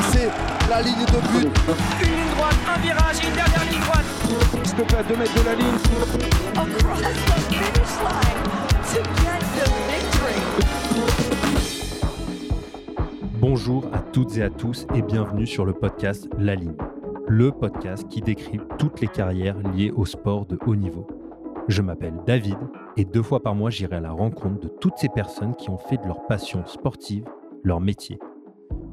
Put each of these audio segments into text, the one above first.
dépasser la ligne de but. Une ligne droite, un virage, une dernière ligne droite. S'il te plaît, à 2 mètres de la ligne. across the finish line to get the victory. Bonjour à toutes et à tous et bienvenue sur le podcast La Ligne, le podcast qui décrit toutes les carrières liées au sport de haut niveau. Je m'appelle David et deux fois par mois j'irai à la rencontre de toutes ces personnes qui ont fait de leur passion sportive leur métier.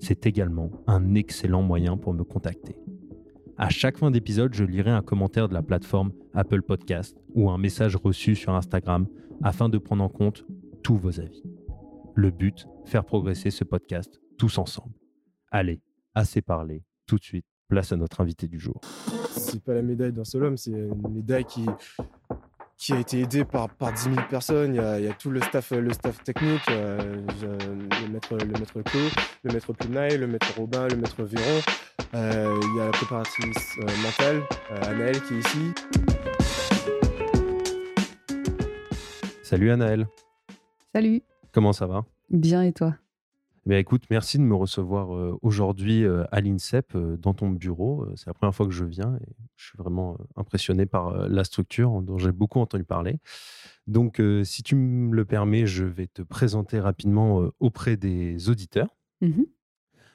C'est également un excellent moyen pour me contacter. À chaque fin d'épisode, je lirai un commentaire de la plateforme Apple Podcast ou un message reçu sur Instagram afin de prendre en compte tous vos avis. Le but, faire progresser ce podcast tous ensemble. Allez, assez parlé, tout de suite, place à notre invité du jour. c'est pas la médaille d'un seul homme, c'est une médaille qui, qui a été aidée par, par 10 000 personnes. Il y a, il y a tout le staff, le staff technique, euh, le maître, le maître Claude, le maître Plunaille, le maître Robin, le maître Véron. Euh, il y a la préparatrice euh, mentale, euh, Anaëlle, qui est ici. Salut Anaël, Salut, comment ça va? Bien et toi? Eh bien, écoute, merci de me recevoir euh, aujourd'hui euh, à l'INSEP euh, dans ton bureau. C'est la première fois que je viens et je suis vraiment impressionné par la structure dont j'ai beaucoup entendu parler. Donc, si tu me le permets, je vais te présenter rapidement auprès des auditeurs. Mhm.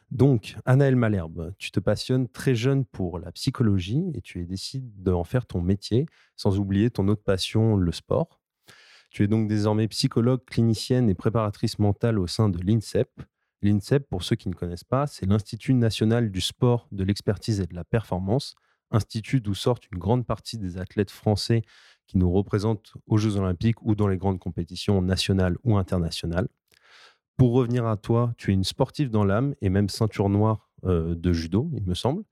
Donc, Anaël Malherbe, tu te passionnes très jeune pour la psychologie et tu es décidé d'en faire ton métier, sans oublier ton autre passion, le sport. Tu es donc désormais psychologue, clinicienne et préparatrice mentale au sein de l'INSEP. L'INSEP, pour ceux qui ne connaissent pas, c'est l'Institut national du sport, de l'expertise et de la performance, institut d'où sortent une grande partie des athlètes français qui nous représentent aux Jeux olympiques ou dans les grandes compétitions nationales ou internationales. Pour revenir à toi, tu es une sportive dans l'âme et même ceinture noire euh, de judo, il me semble.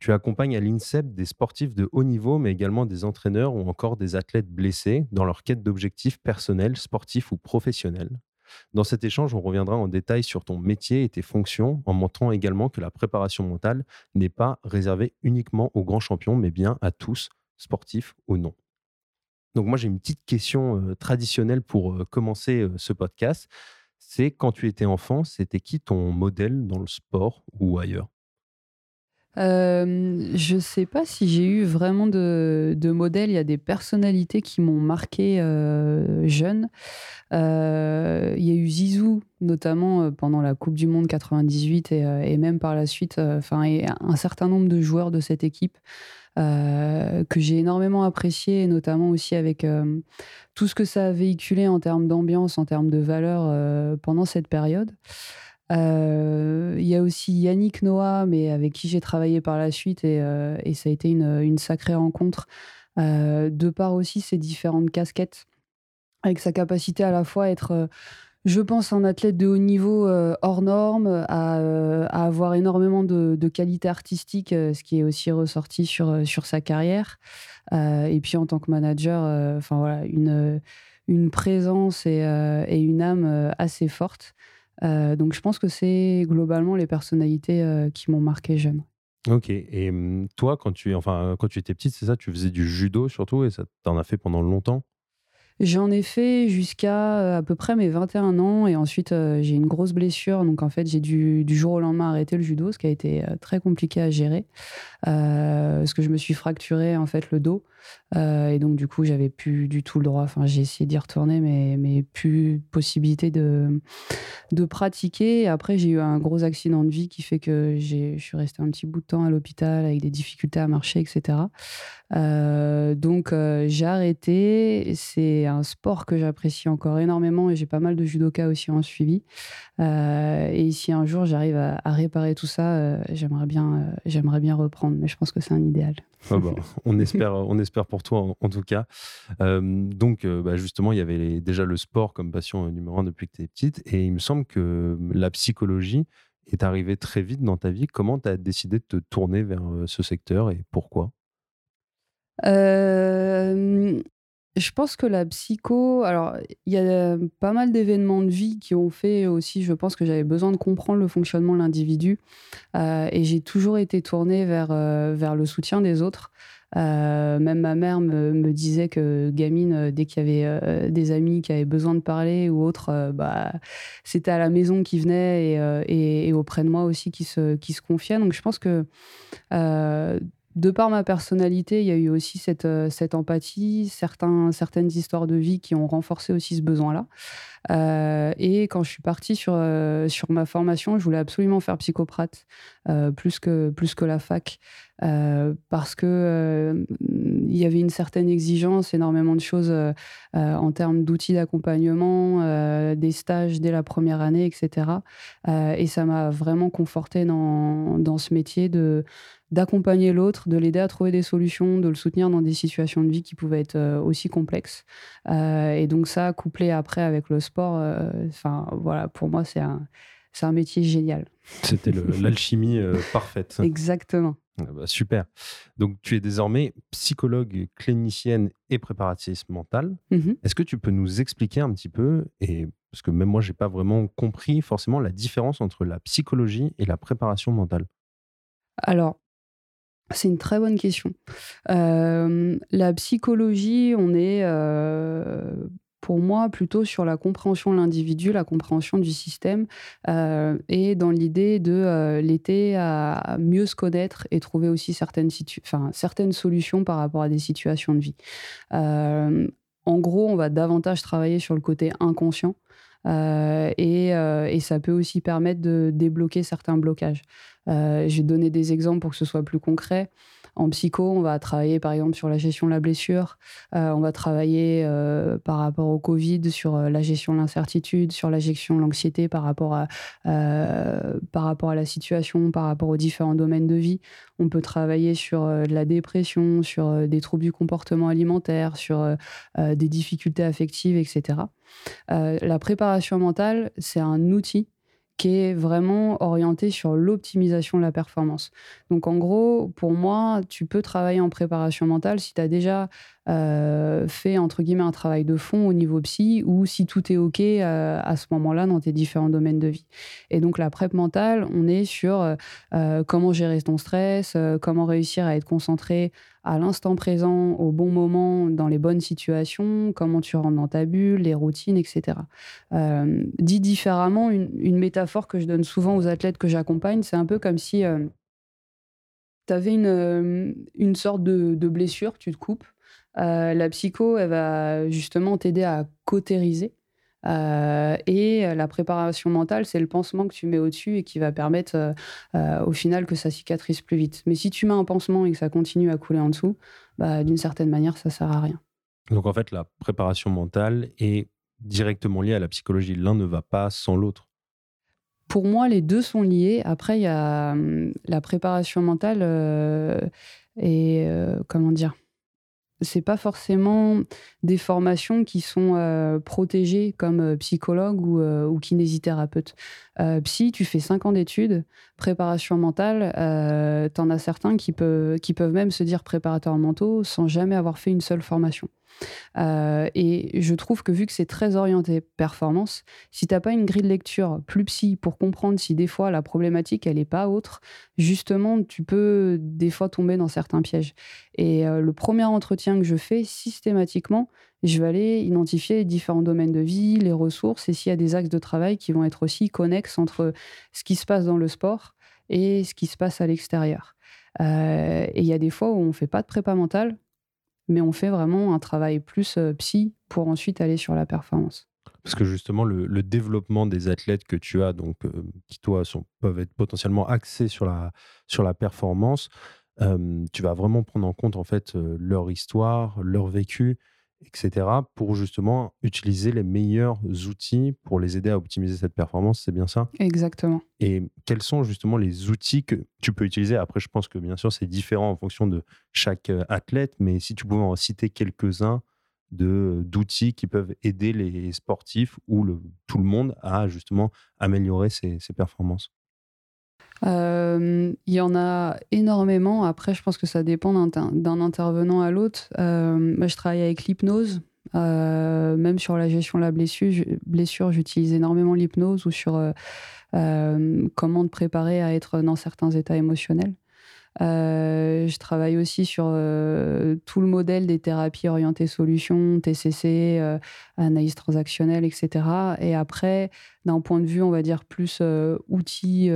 Tu accompagnes à l'INSEP des sportifs de haut niveau, mais également des entraîneurs ou encore des athlètes blessés dans leur quête d'objectifs personnels, sportifs ou professionnels. Dans cet échange, on reviendra en détail sur ton métier et tes fonctions, en montrant également que la préparation mentale n'est pas réservée uniquement aux grands champions, mais bien à tous, sportifs ou non. Donc moi, j'ai une petite question euh, traditionnelle pour euh, commencer euh, ce podcast. C'est quand tu étais enfant, c'était qui ton modèle dans le sport ou ailleurs? Euh, Je sais pas si j'ai eu vraiment de, de modèles. Il y a des personnalités qui m'ont marqué euh, jeune. Euh, il y a eu Zizou, notamment pendant la Coupe du Monde 98 et, même par la suite, enfin, et un certain nombre de joueurs de cette équipe que j'ai énormément apprécié, notamment aussi avec tout ce que ça a véhiculé en termes d'ambiance, en termes de valeur pendant cette période. Euh, Il y a aussi Yannick Noah, mais avec qui j'ai travaillé par la suite et, euh, ça a été une, sacrée rencontre, euh, de par aussi ses différentes casquettes, avec sa capacité à la fois à être, je pense, un athlète de haut niveau hors norme, à, avoir énormément de, de qualités artistiques, euh, ce qui est aussi ressorti sur, sa carrière. Et puis en tant que manager, enfin voilà, une, présence et, et une âme assez forte. Euh, donc je pense que c'est globalement les personnalités euh, qui m'ont marqué jeune. Ok. Et hum, toi, quand tu, enfin, quand tu étais petite, c'est ça, tu faisais du judo surtout et ça t'en as fait pendant longtemps? J'en ai fait jusqu'à euh, à peu près mes 21 ans et ensuite euh, j'ai une grosse blessure. Donc en fait, j'ai dû du jour au lendemain arrêter le judo, ce qui a été euh, très compliqué à gérer. Euh, parce que je me suis fracturé en fait le dos. Et donc du coup, j'avais plus du tout le droit. Enfin, j'ai essayé d'y retourner, mais, mais plus possibilité de, de pratiquer. Après, j'ai eu un gros accident de vie qui fait que je suis restée un petit bout de temps à l'hôpital avec des difficultés à marcher, etc. Donc j'ai arrêté. C'est un sport que j'apprécie encore énormément et j'ai pas mal de judokas aussi en suivi. Euh, et si un jour j'arrive à, à réparer tout ça, euh, j'aimerais bien, euh, j'aimerais bien reprendre. Mais je pense que c'est un idéal. Ah bah, on, espère, on espère pour toi en, en tout cas. Donc, bah, justement, il y avait les- déjà le sport comme passion numéro un depuis que tu es petite. Et il me semble que la psychologie est arrivé très vite dans ta vie. Comment tu as décidé de te tourner vers ce secteur et pourquoi? Je pense que la psycho, alors il y a pas mal d'événements de vie qui ont fait aussi, je pense que j'avais besoin de comprendre le fonctionnement de l'individu et j'ai toujours été tournée vers, vers le soutien des autres. même ma mère me, disait que gamine, dès qu'il y avait des amis qui avaient besoin de parler ou autre, bah, c'était à la maison qui venaient et, et, auprès de moi aussi qui se, qui se confiaient. Donc je pense que de par ma personnalité, il y a eu aussi cette, euh, cette empathie, certains, certaines histoires de vie qui ont renforcé aussi ce besoin-là. Euh, et quand je suis partie sur, euh, sur ma formation, je voulais absolument faire psychoprate, plus, que, plus que la fac, parce que il y avait une certaine exigence, énormément de choses en termes d'outils d'accompagnement, des stages dès la première année, etc. et ça m'a vraiment conforté dans, dans ce métier de d'accompagner l'autre, de l'aider à trouver des solutions, de le soutenir dans des situations de vie qui pouvaient être euh, aussi complexes. Euh, et donc ça, couplé après avec le sport, euh, enfin voilà, pour moi c'est un, c'est un métier génial. C'était l'alchimie parfaite. Exactement. Ah bah, super. Donc tu es désormais psychologue clinicienne et préparatrice mentale. Mmh Est-ce que tu peux nous expliquer un petit peu, et parce que même moi j'ai pas vraiment compris forcément la différence entre la psychologie et la préparation mentale? Alors, c'est une très bonne question. Euh, la psychologie, on est, euh, pour moi, plutôt sur la compréhension de l'individu, la compréhension du système, euh, et dans l'idée de l'aider à mieux se connaître et trouver aussi certaines, certaines solutions par rapport à des situations de vie. en gros, on va davantage travailler sur le côté inconscient. Et, et, ça peut aussi permettre de débloquer certains blocages. Euh, je vais donner des exemples pour que ce soit plus concret. En psycho, on va travailler par exemple sur la gestion de la blessure, euh, on va travailler euh, par rapport au Covid sur la gestion de l'incertitude, sur la gestion de l'anxiété par, rapport à, par rapport à la situation, par rapport aux différents domaines de vie. On peut travailler sur la dépression, sur des troubles du comportement alimentaire, sur des difficultés affectives, etc. la préparation mentale, c'est un outil qui est vraiment orienté sur l'optimisation de la performance. Donc en gros, pour moi, tu peux travailler en préparation mentale si tu as déjà euh, fait entre guillemets un travail de fond au niveau psy ou si tout est ok euh, à ce moment-là dans tes différents domaines de vie. Et donc la prep mentale, on est sur euh, comment gérer ton stress, comment réussir à être concentré à l'instant présent, au bon moment, dans les bonnes situations, comment tu rentres dans ta bulle, les routines, etc. dit différemment, une, métaphore que je donne souvent aux athlètes que j'accompagne, c'est un peu comme si tu avais une, une sorte de blessure, tu te coupes, euh, la psycho, elle va justement t'aider à cautériser. Euh, et la préparation mentale, c'est le pansement que tu mets au-dessus et qui va permettre euh, au final que ça cicatrise plus vite. Mais si tu mets un pansement et que ça continue à couler en dessous, bah, d'une certaine manière, ça sert à rien. Donc en fait, la préparation mentale est directement liée à la psychologie. L'un ne va pas sans l'autre. Pour moi, les deux sont liés. Après, il y a hum, la préparation mentale et comment dire? C'est pas forcément des formations qui sont euh, protégées comme euh, psychologue ou, euh, kinésithérapeute. psy, tu fais 5 ans d'études, préparation mentale, t'en as certains qui, peuvent, qui peuvent même se dire préparateurs mentaux sans jamais avoir fait une seule formation. Euh, et je trouve que vu que c'est très orienté performance, si tu n'as pas une grille de lecture plus psy pour comprendre si des fois la problématique elle n'est pas autre, justement tu peux des fois tomber dans certains pièges. Et euh, le premier entretien que je fais systématiquement, je vais aller identifier les différents domaines de vie, les ressources et s'il y a des axes de travail qui vont être aussi connexes entre ce qui se passe dans le sport et ce qui se passe à l'extérieur. Euh, et il y a des fois où on ne fait pas de prépa mentale, mais on fait vraiment un travail plus euh, psy pour ensuite aller sur la performance. Parce que justement, le, développement des athlètes que tu as, donc, euh, qui toi peuvent être potentiellement axés sur la, sur la performance, euh, tu vas vraiment prendre en compte en fait leur histoire, leur vécu, etc., pour justement utiliser les meilleurs outils pour les aider à optimiser cette performance, c'est bien ça? Exactement. Et quels sont justement les outils que tu peux utiliser? Après, je pense que bien sûr, c'est différent en fonction de chaque euh, athlète, mais si tu pouvais en citer quelques-uns d'outils qui peuvent aider les sportifs ou le, tout le monde à justement améliorer ses, ses performances. Euh, Il y en a énormément. Après, je pense que ça dépend d'un intervenant à l'autre. Euh, moi, je travaille avec l'hypnose. Euh, même sur la gestion de la blessure, blessure j'utilise énormément l'hypnose ou sur comment te préparer à être dans certains états émotionnels. Euh, je travaille aussi sur euh, tout le modèle des thérapies orientées solutions, TCC, euh, analyse transactionnelle, etc. Et après, d'un point de vue, on va dire, plus euh, outil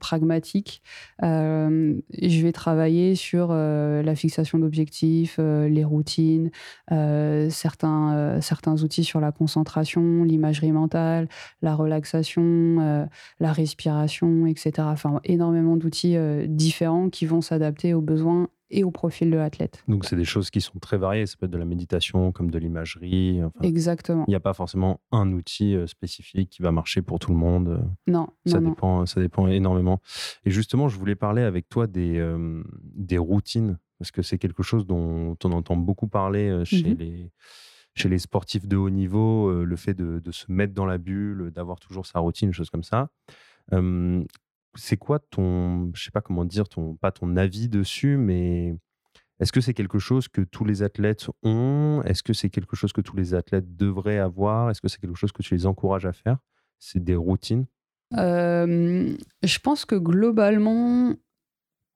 pragmatique, je vais travailler sur la fixation d'objectifs, les routines, certains, certains outils sur la concentration, l'imagerie mentale, la relaxation, la respiration, etc. Enfin, énormément d'outils différents qui vont s'adapter aux besoins et au profil de l'athlète. Donc, c'est des choses qui sont très variées. Ça peut être de la méditation, comme de l'imagerie. Enfin, Exactement. il n'y a pas forcément un outil euh, spécifique qui va marcher pour tout le monde. euh, Non, Ça, non, non. dépend, ça dépend énormément. Et justement, je voulais parler avec toi des, euh, des routines, parce que c'est quelque chose dont on entend beaucoup parler euh, chez, Mhm. les, chez les sportifs de haut niveau, euh, le fait de, de se mettre dans la bulle, d'avoir toujours sa routine, choses comme ça. Euh, c'est quoi ton, je sais pas comment dire, ton, pas ton avis dessus, mais est-ce que c'est quelque chose que tous les athlètes ont? Est-ce que c'est quelque chose que tous les athlètes devraient avoir? Est-ce que c'est quelque chose que tu les encourages à faire? C'est des routines? Je pense que globalement,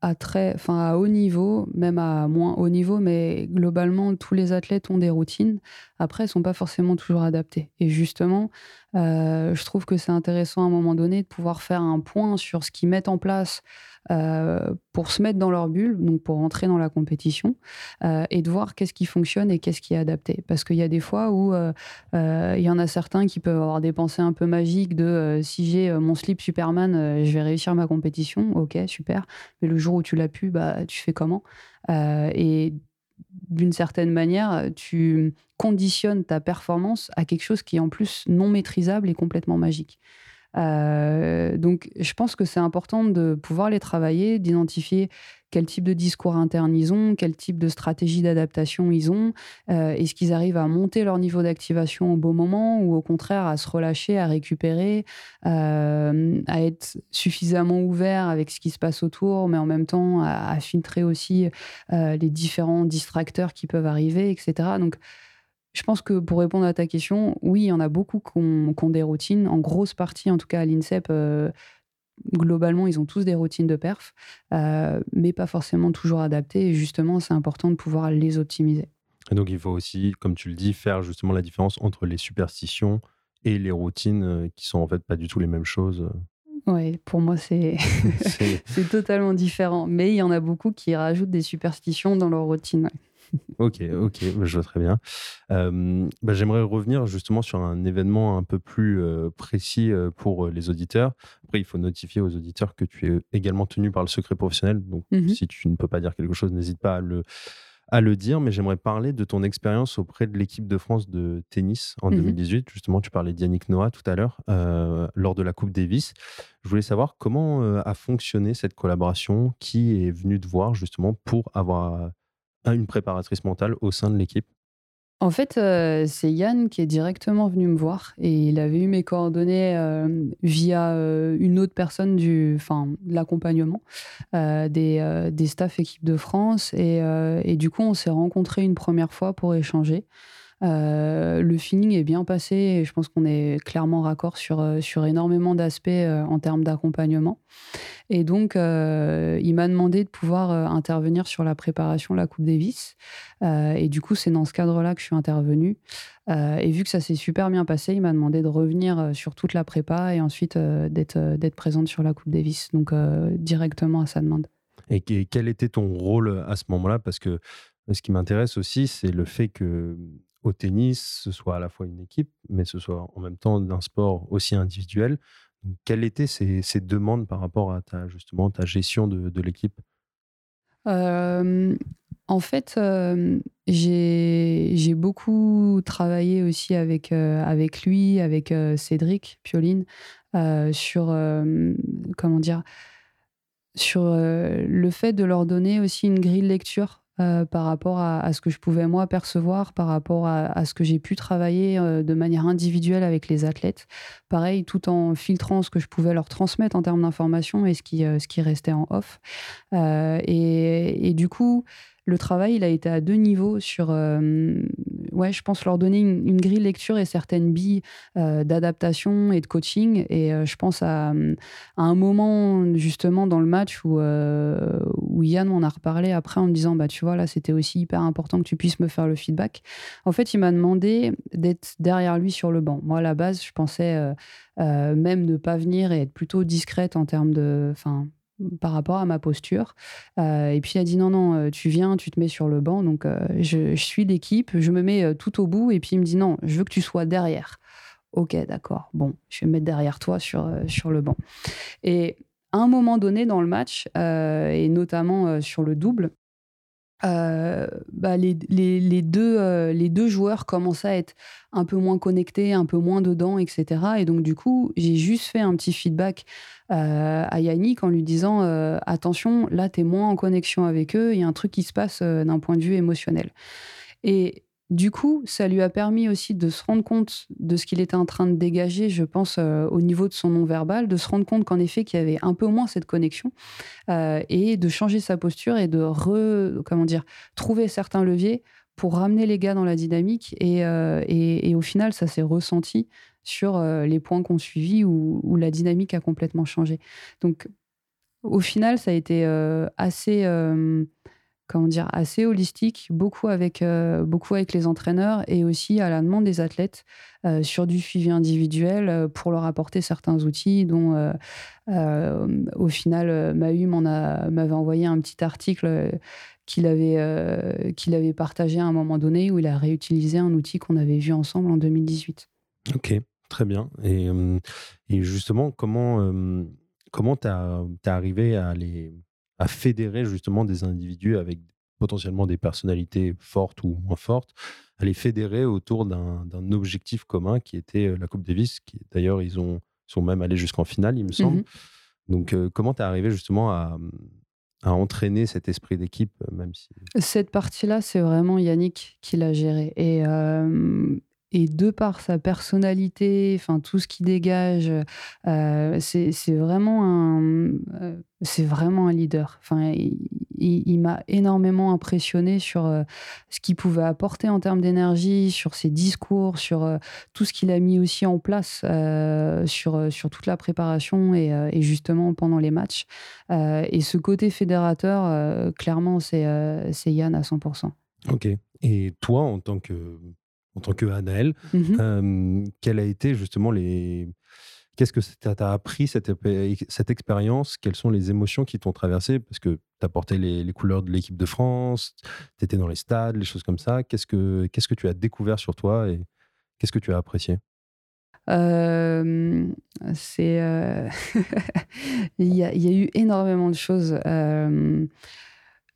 à très, enfin à haut niveau, même à moins haut niveau, mais globalement, tous les athlètes ont des routines. Après, elles sont pas forcément toujours adaptées. Et justement, euh, je trouve que c'est intéressant à un moment donné de pouvoir faire un point sur ce qu'ils mettent en place euh, pour se mettre dans leur bulle, donc pour entrer dans la compétition, euh, et de voir qu'est-ce qui fonctionne et qu'est-ce qui est adapté. Parce qu'il y a des fois où euh, il y en a certains qui peuvent avoir des pensées un peu magiques de si j'ai mon slip Superman, je vais réussir ma compétition. Ok, super. Mais le jour où tu l'as pu, bah, tu fais comment? Et d'une certaine manière, tu conditionnes ta performance à quelque chose qui est en plus non maîtrisable et complètement magique. Euh, donc, je pense que c'est important de pouvoir les travailler, d'identifier quel type de discours interne ils ont, quel type de stratégie d'adaptation ils ont, euh, est-ce qu'ils arrivent à monter leur niveau d'activation au bon moment ou au contraire à se relâcher, à récupérer, euh, à être suffisamment ouvert avec ce qui se passe autour, mais en même temps à, filtrer aussi euh, les différents distracteurs qui peuvent arriver, etc. Donc, je pense que pour répondre à ta question, oui, il y en a beaucoup qui ont, des routines. En grosse partie, en tout cas à l'INSEP, euh, globalement, ils ont tous des routines de perf, euh, mais pas forcément toujours adaptées. Et justement, c'est important de pouvoir les optimiser. Et donc, il faut aussi, comme tu le dis, faire justement la différence entre les superstitions et les routines euh, qui sont en fait pas du tout les mêmes choses. Oui, pour moi, c'est totalement différent. Mais il y en a beaucoup qui rajoutent des superstitions dans leur routine. ouais. Ok, ok, bah, je vois très bien. Euh, bah, J'aimerais revenir justement sur un événement un peu plus euh, précis euh, pour les auditeurs. Après, il faut notifier aux auditeurs que tu es également tenu par le secret professionnel. Donc, Mhm. si tu ne peux pas dire quelque chose, n'hésite pas à le, à le dire. Mais j'aimerais parler de ton expérience auprès de l'équipe de France de tennis en Mhm. 2018. Justement, tu parlais d'Yannick Noah tout à l'heure lors de la Coupe Davis. Je voulais savoir comment a fonctionné cette collaboration, qui est venu te voir justement pour avoir à une préparatrice mentale au sein de l'équipe. En fait, euh, c'est Yann qui est directement venu me voir et il avait eu mes coordonnées euh, via euh, une autre personne du, enfin, de l'accompagnement des, des staffs équipe de France et, et du coup on s'est rencontrés une première fois pour échanger. Euh, le feeling est bien passé et je pense qu'on est clairement raccord sur, euh, sur énormément d'aspects euh, en termes d'accompagnement. Et donc, il m'a demandé de pouvoir intervenir sur la préparation de la Coupe Davis. Euh, et du coup, c'est dans ce cadre-là que je suis intervenue. Et vu que ça s'est super bien passé, il m'a demandé de revenir sur toute la prépa et ensuite d'être présente sur la Coupe Davis. Donc, directement à sa demande. Et que- quel était ton rôle à ce moment-là? Parce que ce qui m'intéresse aussi, c'est le fait que au tennis, ce soit à la fois une équipe, mais ce soit en même temps d'un sport aussi individuel. Quelles étaient ces, ces demandes par rapport à ta, justement, ta gestion de, l'équipe? En fait, j'ai beaucoup travaillé aussi avec, euh, avec lui, avec euh, Cédric Pioline, euh, sur, comment dire, sur le fait de leur donner aussi une grille de lecture par rapport à, ce que je pouvais moi percevoir, par rapport à, ce que j'ai pu travailler de manière individuelle avec les athlètes. Pareil, tout en filtrant ce que je pouvais leur transmettre en termes d'information et ce qui, ce qui restait en off. Et, et, du coup, le travail, il a été à deux niveaux sur, euh, ouais, je pense leur donner une, grille lecture et certaines billes euh, d'adaptation et de coaching. Et euh, je pense à, un moment justement dans le match où, où Yann m'en a reparlé après en me disant, bah tu vois là, c'était aussi hyper important que tu puisses me faire le feedback. En fait, il m'a demandé d'être derrière lui sur le banc. Moi, à la base, je pensais même ne pas venir et être plutôt discrète en termes de, enfin par rapport à ma posture. Euh, et puis il a dit non, non, euh, tu viens, tu te mets sur le banc. Donc euh, je, suis l'équipe, je me mets tout au bout. Et puis il me dit non, je veux que tu sois derrière. Ok, d'accord. Bon, je vais me mettre derrière toi sur, sur le banc. Et à un moment donné dans le match, et notamment sur le double, bah, les, deux, les deux joueurs commençaient à être un peu moins connectés, un peu moins dedans, etc. Et donc, du coup, j'ai juste fait un petit feedback euh, à Yannick en lui disant euh, attention, là, tu es moins en connexion avec eux, il y a un truc qui se passe euh, d'un point de vue émotionnel. Et du coup, ça lui a permis aussi de se rendre compte de ce qu'il était en train de dégager, je pense, au niveau de son non-verbal, de se rendre compte qu'en effet, qu'il y avait un peu moins cette connexion et de changer sa posture et de re, comment dire, trouver certains leviers pour ramener les gars dans la dynamique. Et, et au final, ça s'est ressenti sur euh, les points qu'on suivi où, la dynamique a complètement changé. Donc, au final, ça a été euh, assez, euh, comment dire, assez holistique, beaucoup avec, beaucoup avec les entraîneurs et aussi à la demande des athlètes sur du suivi individuel pour leur apporter certains outils dont, au final, Mahu m'avait envoyé un petit article qu'il avait, avait partagé à un moment donné où il a réutilisé un outil qu'on avait vu ensemble en 2018. Ok. Très bien. Et, justement, comment comment tu es arrivé à, les, à fédérer justement des individus avec potentiellement des personnalités fortes ou moins fortes, à les fédérer autour d'un objectif commun qui était la Coupe Davis, qui d'ailleurs ils ont, sont même allés jusqu'en finale, il me semble. Mmh Donc comment tu es arrivé justement à, à entraîner cet esprit d'équipe, même si... Cette partie-là, c'est vraiment Yannick qui l'a géré. Et, et de par sa personnalité, enfin tout ce qui dégage, euh, c'est vraiment un, euh, c'est vraiment un leader. Enfin, il, m'a énormément impressionné sur euh, ce qu'il pouvait apporter en termes d'énergie, sur ses discours, sur tout ce qu'il a mis aussi en place sur sur toute la préparation et, et justement pendant les matchs. et ce côté fédérateur, clairement, c'est c'est Yann à 100%. Ok. Et toi, en tant que en tant que Anaël. Mmh quelle a été justement les. Qu'est-ce que tu as appris cette, cette expérience? Quelles sont les émotions qui t'ont traversé? Parce que tu as porté les, couleurs de l'équipe de France, tu étais dans les stades, les choses comme ça. Qu'est-ce que, qu'est-ce que tu as découvert sur toi et qu'est-ce que tu as apprécié? C'est il, y a, il, y a, eu énormément de choses.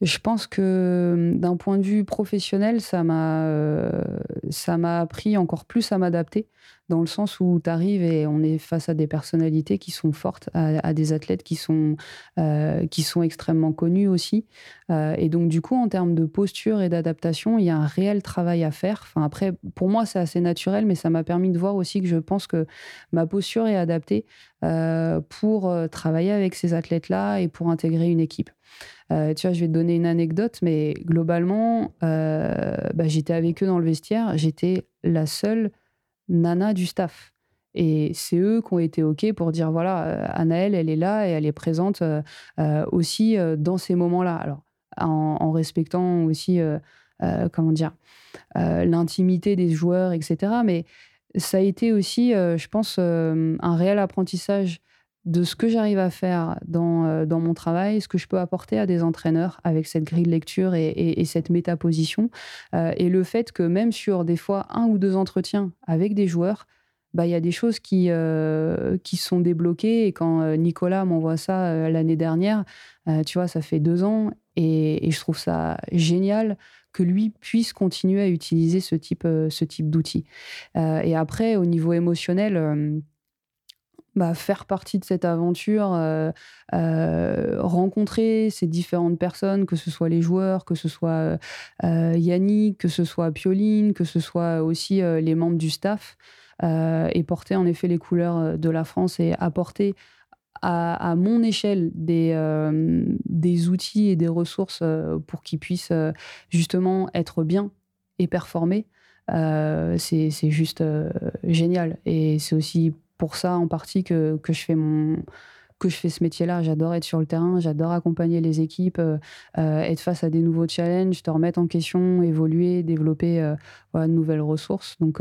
Je pense que d'un point de vue professionnel, ça m'a euh, ça m'a appris encore plus à m'adapter, dans le sens où tu arrives et on est face à des personnalités qui sont fortes, à, des athlètes qui sont, euh, qui sont extrêmement connus aussi. Euh, et donc, du coup, en termes de posture et d'adaptation, il y a un réel travail à faire. Enfin, après, pour moi, c'est assez naturel, mais ça m'a permis de voir aussi que je pense que ma posture est adaptée pour travailler avec ces athlètes-là et pour intégrer une équipe. Euh, tu vois, je vais te donner une anecdote, mais globalement, euh, bah, j'étais avec eux dans le vestiaire. J'étais la seule nana du staff. Et c'est eux qui ont été OK pour dire voilà, euh, Anaëlle, elle est là et elle est présente aussi dans ces moments-là. Alors, en, respectant aussi, comment dire, l'intimité des joueurs, etc. Mais ça a été aussi, je pense, un réel apprentissage de ce que j'arrive à faire dans, euh, dans, mon travail, ce que je peux apporter à des entraîneurs avec cette grille de lecture et, cette métaposition. Euh, et le fait que même sur des fois un ou deux entretiens avec des joueurs, bah, il y a des choses qui, euh, qui sont débloquées. Et quand Nicolas m'envoie ça l'année dernière, tu vois, ça fait deux ans. Et, et, je trouve ça génial que lui puisse continuer à utiliser ce type, ce type d'outils. et après, au niveau émotionnel, bah, faire partie de cette aventure, euh, euh, rencontrer ces différentes personnes, que ce soit les joueurs, que ce soit euh, Yannick, que ce soit Pioline, que ce soit aussi les membres du staff, et porter en effet les couleurs de la France et apporter à, mon échelle des, des outils et des ressources pour qu'ils puissent justement être bien et performer. c'est juste génial. Et c'est aussi pour ça en partie que, que je fais mon que je fais ce métier-là. J'adore être sur le terrain, j'adore accompagner les équipes, euh, euh, être face à des nouveaux challenges, te remettre en question, évoluer, développer euh, de nouvelles ressources. Donc,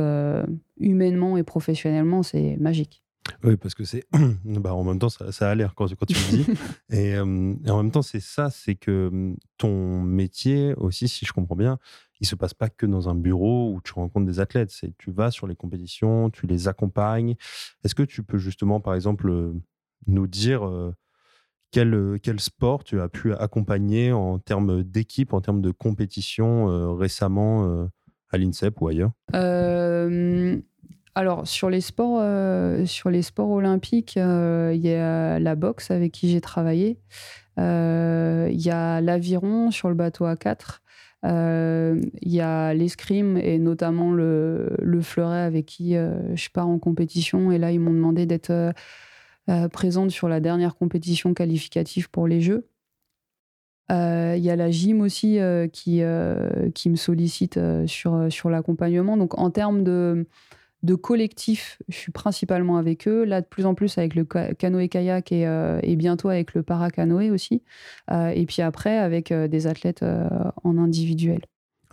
humainement et professionnellement, c'est magique. Oui, parce que c'est. bah, en même temps, ça, ça a l'air quand, quand, tu le dis. et, et, en même temps, c'est ça c'est que ton métier aussi, si je comprends bien, il se passe pas que dans un bureau où tu rencontres des athlètes. Tu vas sur les compétitions, tu les accompagnes. Est-ce que tu peux justement, par exemple, euh, nous dire euh, quel, euh, quel sport tu as pu accompagner en termes d'équipe, en termes de compétition récemment à l'INSEP ou ailleurs? Alors sur les sports, sur les sports olympiques, il y a la boxe avec qui j'ai travaillé. Il y a l'aviron sur le bateau A4. Euh, il y a l'escrime et notamment le, le, fleuret avec qui euh, je pars en compétition. Et là, ils m'ont demandé d'être euh, présente sur la dernière compétition qualificative pour les Jeux. Il y a la gym aussi qui, qui me sollicite sur, sur l'accompagnement. Donc en termes de, de collectif, je suis principalement avec eux. Là, de plus en plus avec le canoë-kayak et, euh, et, bientôt avec le paracanoë aussi. Euh, et puis après, avec euh, des athlètes en individuel.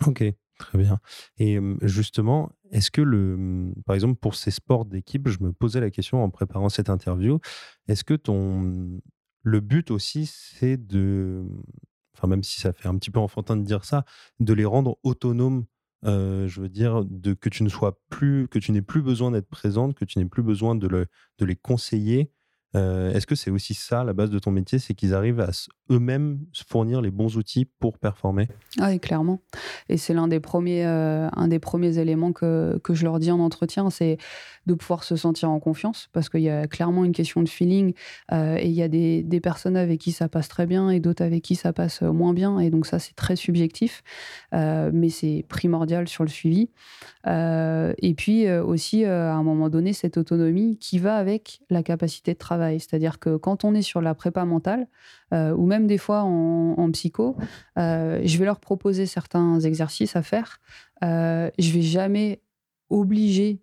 Ok, très bien. Et justement, est-ce que, le, par exemple, pour ces sports d'équipe, je me posais la question en préparant cette interview, est-ce que ton, le but aussi, c'est de, enfin même si ça fait un petit peu enfantin de dire ça, de les rendre autonomes euh, je veux dire, que tu ne sois plus, que tu n'aies plus besoin d'être présente, que tu n'aies plus besoin de les conseiller. Euh, est-ce que c'est aussi ça la base de ton métier, c'est qu'ils arrivent à eux-mêmes fournir les bons outils pour performer? Ah Oui, clairement. Et c'est l'un des premiers, euh, des premiers éléments que, que, je leur dis en entretien, c'est de pouvoir se sentir en confiance, parce qu'il y a clairement une question de feeling, euh, et il y a des, des, personnes avec qui ça passe très bien et d'autres avec qui ça passe moins bien, et donc ça c'est très subjectif, mais c'est primordial sur le suivi. et puis aussi, à un moment donné, cette autonomie qui va avec la capacité de travail, c'est-à-dire que quand on est sur la prépa mentale, ou même des fois en, psycho, euh, je vais leur proposer certains exercices à faire. Euh, je vais jamais obliger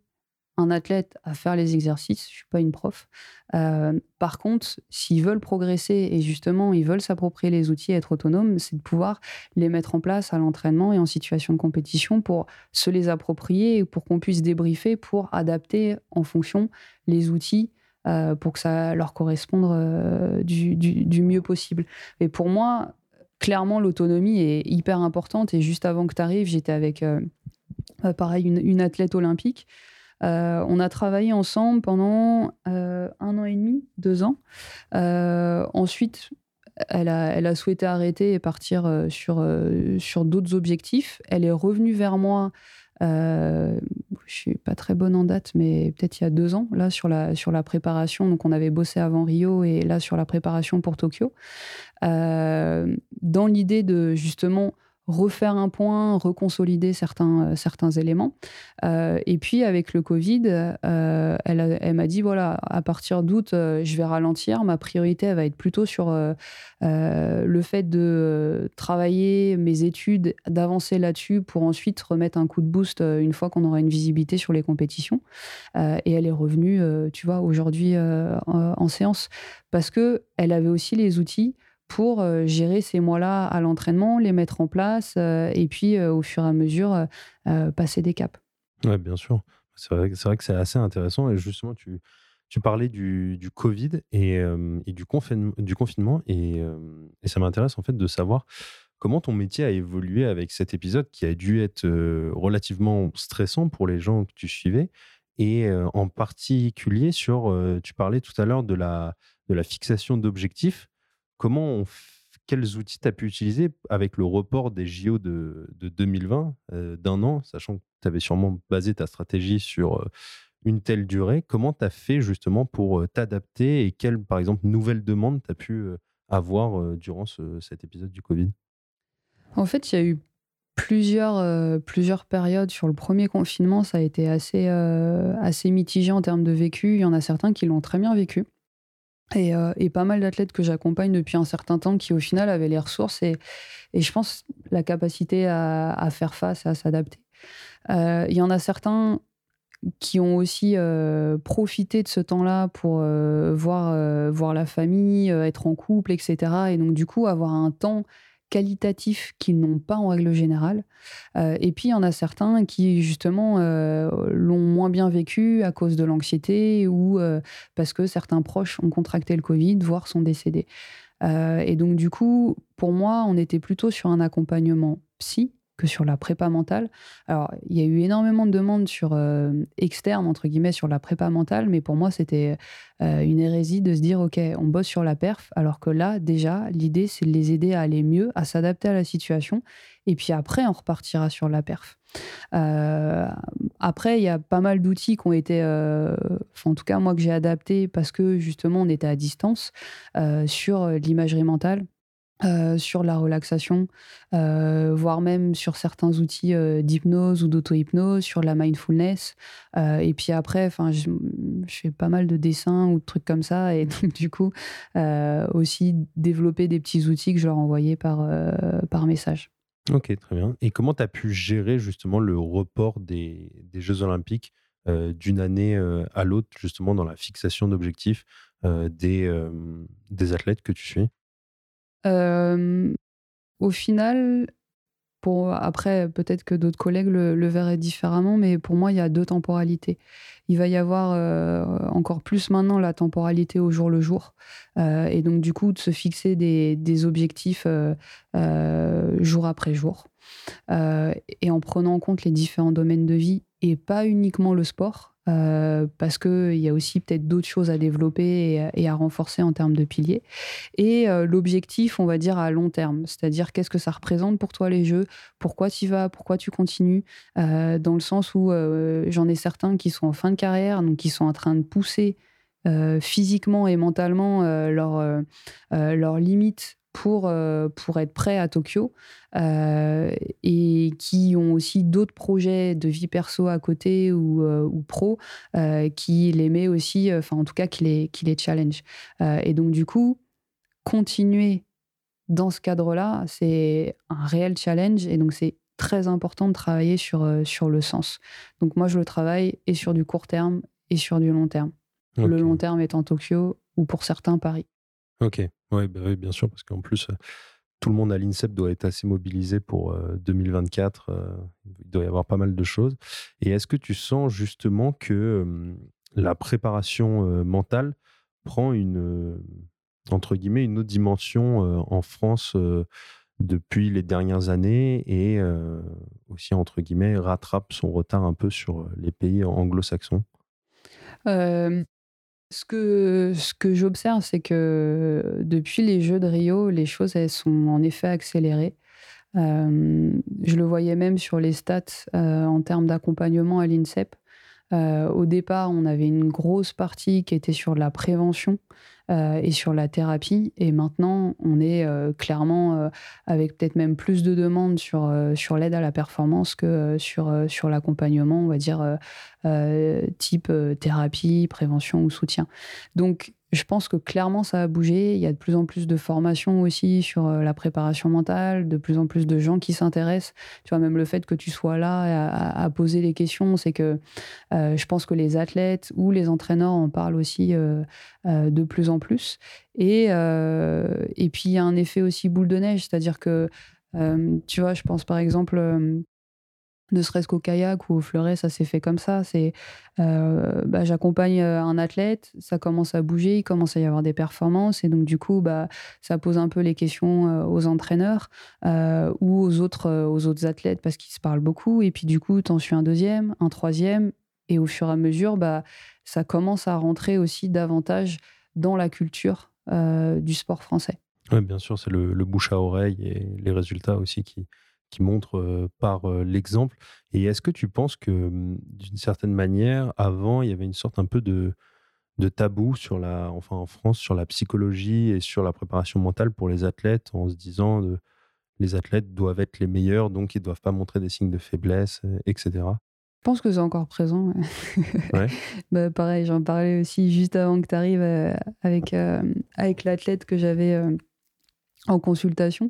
un athlète à faire les exercices. Je suis pas une prof. Euh, par contre, s'ils veulent progresser et justement ils veulent s'approprier les outils et être autonomes, c'est de pouvoir les mettre en place à l'entraînement et en situation de compétition pour se les approprier et pour qu'on puisse débriefer pour adapter en fonction les outils euh, pour que ça leur corresponde euh, du, mieux possible. Et pour moi, clairement, l'autonomie est hyper importante. Et juste avant que tu arrives, j'étais avec, euh, pareil, une, athlète olympique. on a travaillé ensemble pendant un an et demi, deux ans. ensuite, elle a, elle a, souhaité arrêter et partir sur, sur d'autres objectifs. Elle est revenue vers moi euh, je suis pas très bonne en date, mais peut-être il y a deux ans, là, sur la, sur la préparation. Donc, on avait bossé avant Rio et là, sur la préparation pour Tokyo. Euh, dans l'idée de justement refaire un point, reconsolider certains, euh, certains éléments. Euh, et puis avec le Covid, euh, elle, m'a dit, voilà, à partir d'août, je vais ralentir. Ma priorité, elle va être plutôt sur le fait de travailler mes études, d'avancer là-dessus pour ensuite remettre un coup de boost une fois qu'on aura une visibilité sur les compétitions. et elle est revenue, tu vois, aujourd'hui en séance parce que elle avait aussi les outils pour euh, gérer ces mois-là à l'entraînement, les mettre en place euh, et puis euh, au fur et à mesure passer des caps. Oui, bien sûr. C'est vrai, que c'est assez intéressant. Et justement, tu, tu parlais du, du Covid et, et du, du, confinement. Et, et ça m'intéresse en fait de savoir comment ton métier a évolué avec cet épisode qui a dû être relativement stressant pour les gens que tu suivais. Et en particulier sur, tu parlais tout à l'heure de la, de la fixation d'objectifs comment quels outils tu as pu utiliser avec le report des JO de, 2020 euh, d'un an, sachant que tu avais sûrement basé ta stratégie sur une telle durée. Comment tu as fait justement pour t'adapter et quelles, par exemple, nouvelles demandes tu as pu avoir durant cet épisode du Covid? En fait, il y a eu plusieurs, périodes. Sur le premier confinement, ça a été assez mitigé en termes de vécu. Il y en a certains qui l'ont très bien vécu. Et, et pas mal d'athlètes que j'accompagne depuis un certain temps qui, au final, avaient les ressources et, je pense la capacité à, faire face, à s'adapter. Il y en a certains qui ont aussi profité de ce temps-là pour voir, voir la famille, être en couple, etc. Et donc, du coup, avoir un temps qualitatif qu'ils n'ont pas en règle générale. et puis, il y en a certains qui, justement, l'ont moins bien vécu à cause de l'anxiété ou parce que certains proches ont contracté le Covid, voire sont décédés. et donc, du coup, pour moi, on était plutôt sur un accompagnement psy, que sur la prépa mentale. Alors, il y a eu énormément de demandes sur euh, entre guillemets, sur la prépa mentale, mais pour moi, c'était euh, une hérésie de se dire, OK, on bosse sur la perf, alors que là, déjà, l'idée, c'est de les aider à aller mieux, à s'adapter à la situation, et puis après, on repartira sur la perf. Euh, après, il y a pas mal d'outils qui ont été, en tout cas, moi, que j'ai adapté parce que justement, on était à distance sur l'imagerie mentale euh, sur la relaxation, euh, voire même sur certains outils euh, d'hypnose ou d'auto-hypnose, sur la mindfulness. et puis après, je, fais pas mal de dessins ou de trucs comme ça, et donc du coup, aussi développer des petits outils que je leur envoyais par, par message. Ok, très bien. Et comment tu as pu gérer justement le report des, des Jeux Olympiques d'une année à l'autre, justement dans la fixation d'objectifs des, des athlètes que tu suis? Au final, après, peut-être que d'autres collègues le, verraient différemment, mais pour moi, il y a deux temporalités. Il va y avoir encore plus maintenant la temporalité au jour le jour. et donc, du coup, de se fixer des objectifs jour après jour. et en prenant en compte les différents domaines de vie et pas uniquement le sport. Euh, parce qu'il y a aussi peut-être d'autres choses à développer et, à renforcer en termes de piliers. Et euh, l'objectif, on va dire, à long terme, c'est-à-dire qu'est-ce que ça représente pour toi les jeux, pourquoi tu vas, pourquoi tu continues, euh, dans le sens où j'en ai certains qui sont en fin de carrière, donc qui sont en train de pousser physiquement et mentalement leurs leur limites pour, euh, pour être prêts à Tokyo euh, et qui ont aussi d'autres projets de vie perso à côté ou, euh, ou pro qui les met aussi, enfin en tout cas qui les, qui les challenge. et donc du coup, continuer dans ce cadre-là, c'est un réel challenge et donc c'est très important de travailler sur, sur le sens. Donc moi, je le travaille et sur du court terme et sur du long terme. Le long terme étant Tokyo ou pour certains Paris. Ok, bah oui, bien sûr, parce qu'en plus, tout le monde à l'INSEP doit être assez mobilisé pour 2024. il doit y avoir pas mal de choses. Et est-ce que tu sens justement que la préparation mentale prend une, entre guillemets, une autre dimension en France depuis les dernières années et aussi, entre guillemets, rattrape son retard un peu sur les pays anglo-saxons? Ce que, j'observe, c'est que depuis les Jeux de Rio, les choses, sont en effet accélérées. Euh, je le voyais même sur les stats euh, en termes d'accompagnement à l'INSEP. Euh, au départ, on avait une grosse partie qui était sur la prévention euh, et sur la thérapie. Et maintenant, on est euh, clairement euh, avec peut-être même plus de demandes sur, sur l'aide à la performance que sur, sur l'accompagnement, on va dire, type thérapie, prévention ou soutien. Donc, je pense que clairement, ça a bougé. Il y a de plus en plus de formations aussi sur la préparation mentale, de plus en plus de gens qui s'intéressent. Tu vois, même le fait que tu sois là à, poser les questions, c'est que je pense que les athlètes ou les entraîneurs en parlent aussi de plus en plus. Et, et puis, il y a un effet aussi boule de neige, c'est-à-dire que, tu vois, je pense par exemple ne serait-ce qu'au kayak ou au fleuret, ça s'est fait comme ça. C'est, euh, bah, j'accompagne euh, un athlète, ça commence à bouger, il commence à y avoir des performances, et donc du coup, bah, ça pose un peu les questions euh, aux entraîneurs ou aux autres, aux autres athlètes parce qu'ils se parlent beaucoup. Et puis du coup, t'en suis un deuxième, un troisième, et au fur et à mesure, bah, ça commence à rentrer aussi davantage dans la culture du sport français. Oui, bien sûr, c'est le, bouche à oreille et les résultats aussi qui, qui montre par l'exemple. Et est-ce que tu penses que, mmh, d'une certaine manière, avant, il y avait une sorte un peu de, de tabou sur la, enfin en France, sur la psychologie et sur la préparation mentale pour les athlètes, en se disant de, les athlètes doivent être les meilleurs, donc ils ne doivent pas montrer des signes de faiblesse, etc. Je pense que c'est encore présent. Ouais. Bah, pareil, j'en parlais aussi juste avant que tu arrives avec, avec l'athlète que j'avais en consultation.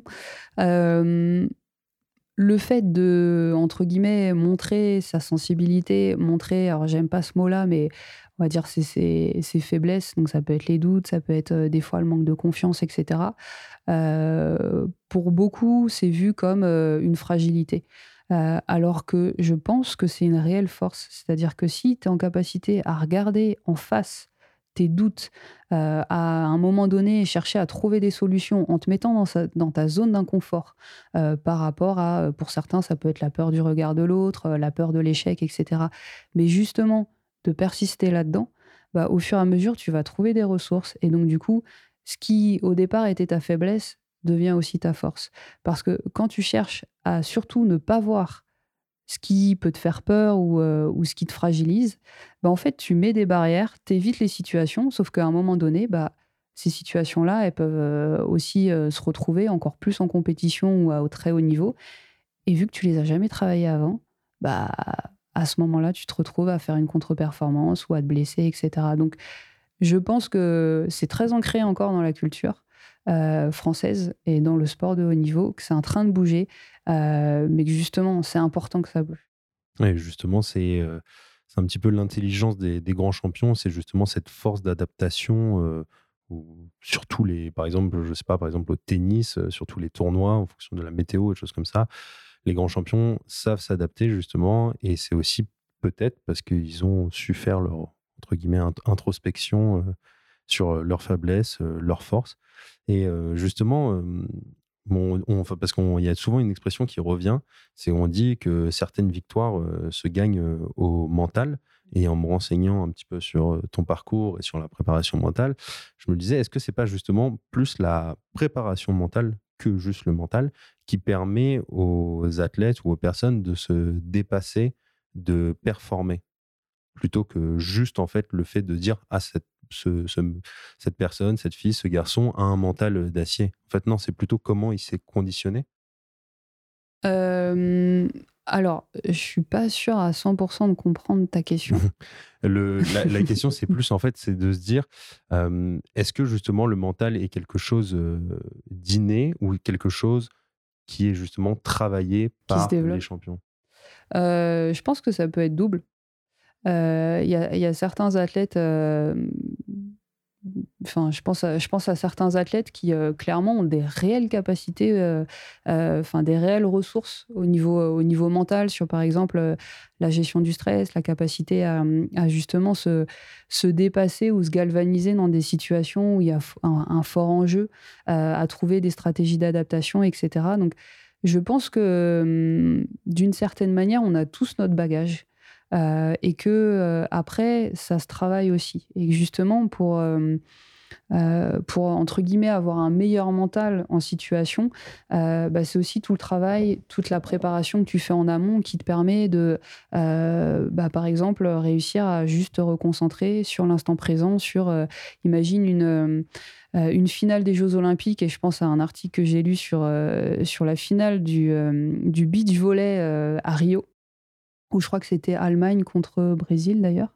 le fait de, entre guillemets, montrer sa sensibilité, montrer, alors j'aime pas ce mot-là, mais on va dire ses, ses, faiblesses, donc ça peut être les doutes, ça peut être des fois le manque de confiance, etc. pour beaucoup, c'est vu comme une fragilité. Alors que je pense que c'est une réelle force. C'est-à-dire que si tu es en capacité à regarder en face tes doutes, à un moment donné chercher à trouver des solutions en te mettant dans, ta zone d'inconfort par rapport à, pour certains, ça peut être la peur du regard de l'autre, la peur de l'échec, etc. Mais justement, de persister là-dedans, bah, au fur et à mesure, tu vas trouver des ressources. Et donc, du coup, ce qui, au départ, était ta faiblesse, devient aussi ta force. Parce que quand tu cherches à surtout ne pas voir ce qui peut te faire peur ou, euh, ou ce qui te fragilise, bah, en fait, tu mets des barrières, tu évites les situations, sauf qu'à un moment donné, bah, ces situations-là, elles peuvent euh, aussi euh, se retrouver encore plus en compétition ou à, au très haut niveau. Et vu que tu les as jamais travaillées avant, bah, à ce moment-là, tu te retrouves à faire une contre-performance ou à te blesser, etc. Donc, je pense que c'est très ancré encore dans la culture euh, française et dans le sport de haut niveau, que c'est en train de bouger, euh, mais que justement, c'est important que ça bouge. Oui, justement, c'est euh, un petit peu l'intelligence des, grands champions, c'est justement cette force d'adaptation. sur tous les, par exemple, je sais pas, par exemple au tennis, sur tous les tournois, en fonction de la météo et choses comme ça, les grands champions savent s'adapter justement, et c'est aussi peut-être parce qu'ils ont su faire leur entre guillemets introspection euh, sur leurs faiblesses, leurs forces. Et justement, bon, parce qu'il y a souvent une expression qui revient, c'est on dit que certaines victoires se gagnent au mental. Et en me renseignant un petit peu sur ton parcours et sur la préparation mentale, je me disais, est-ce que c'est pas justement plus la préparation mentale que juste le mental qui permet aux athlètes ou aux personnes de se dépasser, de performer, plutôt que juste en fait le fait de dire ah cette, cette personne, cette fille, ce garçon a un mental d'acier. En fait non, c'est plutôt comment il s'est conditionné. alors, je suis pas sûr à 100% de comprendre ta question. le, la, question, c'est plus en fait, c'est de se dire, est-ce que justement le mental est quelque chose d'inné ou quelque chose qui est justement travaillé par les champions? Je pense que ça peut être double. Il y, a certains athlètes enfin, je pense, à, je pense à certains athlètes qui euh, clairement ont des réelles capacités, euh, euh, des réelles ressources au niveau, au niveau mental sur par exemple la gestion du stress, la capacité à, justement se, se, dépasser ou se galvaniser dans des situations où il y a un, fort enjeu, à trouver des stratégies d'adaptation, etc. Donc, je pense que hum, d'une certaine manière, on a tous notre bagage. Euh, et que euh, après ça se travaille aussi. Et justement pour euh, pour entre guillemets avoir un meilleur mental en situation, bah, c'est aussi tout le travail, toute la préparation que tu fais en amont qui te permet de, bah, par exemple, réussir à juste te reconcentrer sur l'instant présent, sur, imagine une une finale des Jeux Olympiques, et je pense à un article que j'ai lu sur, sur la finale du, du beach volley à Rio, où je crois que c'était Allemagne contre Brésil d'ailleurs,